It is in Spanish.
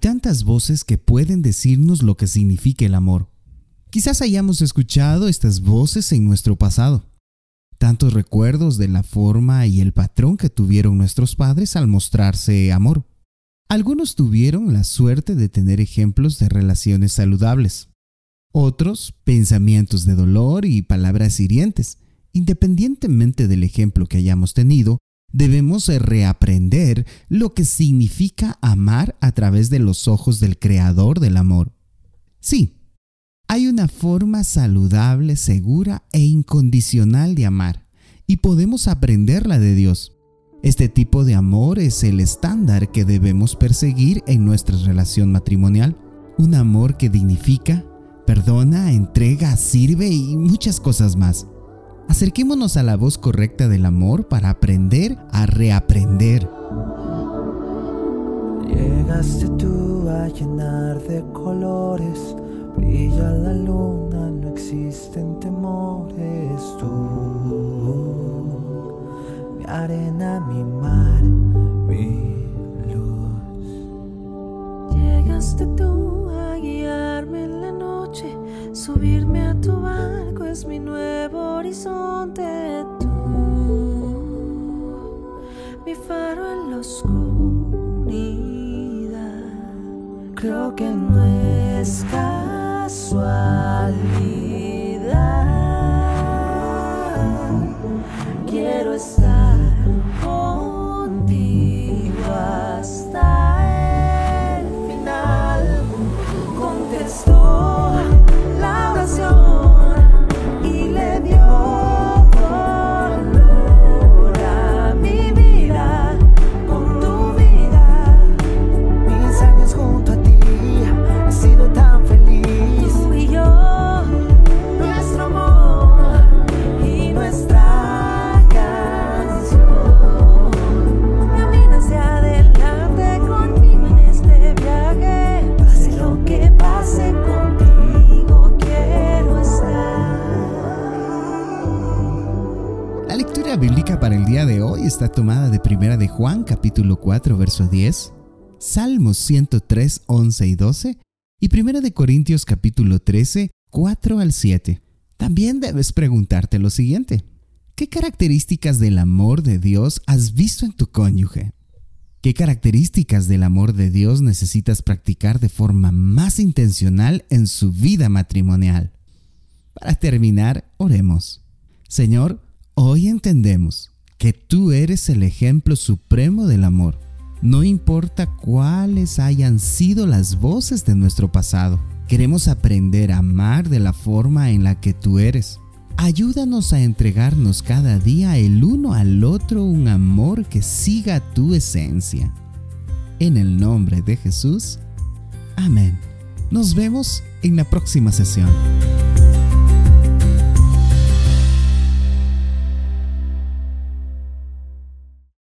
Tantas voces que pueden decirnos lo que significa el amor. Quizás hayamos escuchado estas voces en nuestro pasado. Tantos recuerdos de la forma y el patrón que tuvieron nuestros padres al mostrarse amor. Algunos tuvieron la suerte de tener ejemplos de relaciones saludables. Otros, pensamientos de dolor y palabras hirientes. Independientemente del ejemplo que hayamos tenido, Debemos reaprender lo que significa amar a través de los ojos del creador del amor. Sí, hay una forma saludable, segura e incondicional de amar, y podemos aprenderla de Dios. Este tipo de amor es el estándar que debemos perseguir en nuestra relación matrimonial. Un amor que dignifica, perdona, entrega, sirve y muchas cosas más. Acerquémonos a la voz correcta del amor para aprender a reaprender. Llegaste tú a llenar de colores, brilla la luna, no existen temores tú. Mi arena, mi mar, mi luz. Llegaste tú a guiarme en la noche, subirme a tu barco es mi nuevo horizonte tú, mi faro en la oscuridad. Creo que no es casualidad. Lectura bíblica para el día de hoy está tomada de Primera de Juan, capítulo 4, verso 10, Salmos 103, 11 y 12 y Primera de Corintios, capítulo 13, 4 al 7. También debes preguntarte lo siguiente: ¿Qué características del amor de Dios has visto en tu cónyuge? ¿Qué características del amor de Dios necesitas practicar de forma más intencional en su vida matrimonial? Para terminar, oremos. Señor, hoy entendemos que tú eres el ejemplo supremo del amor. No importa cuáles hayan sido las voces de nuestro pasado, queremos aprender a amar de la forma en la que tú eres. Ayúdanos a entregarnos cada día el uno al otro un amor que siga tu esencia. En el nombre de Jesús. Amén. Nos vemos en la próxima sesión.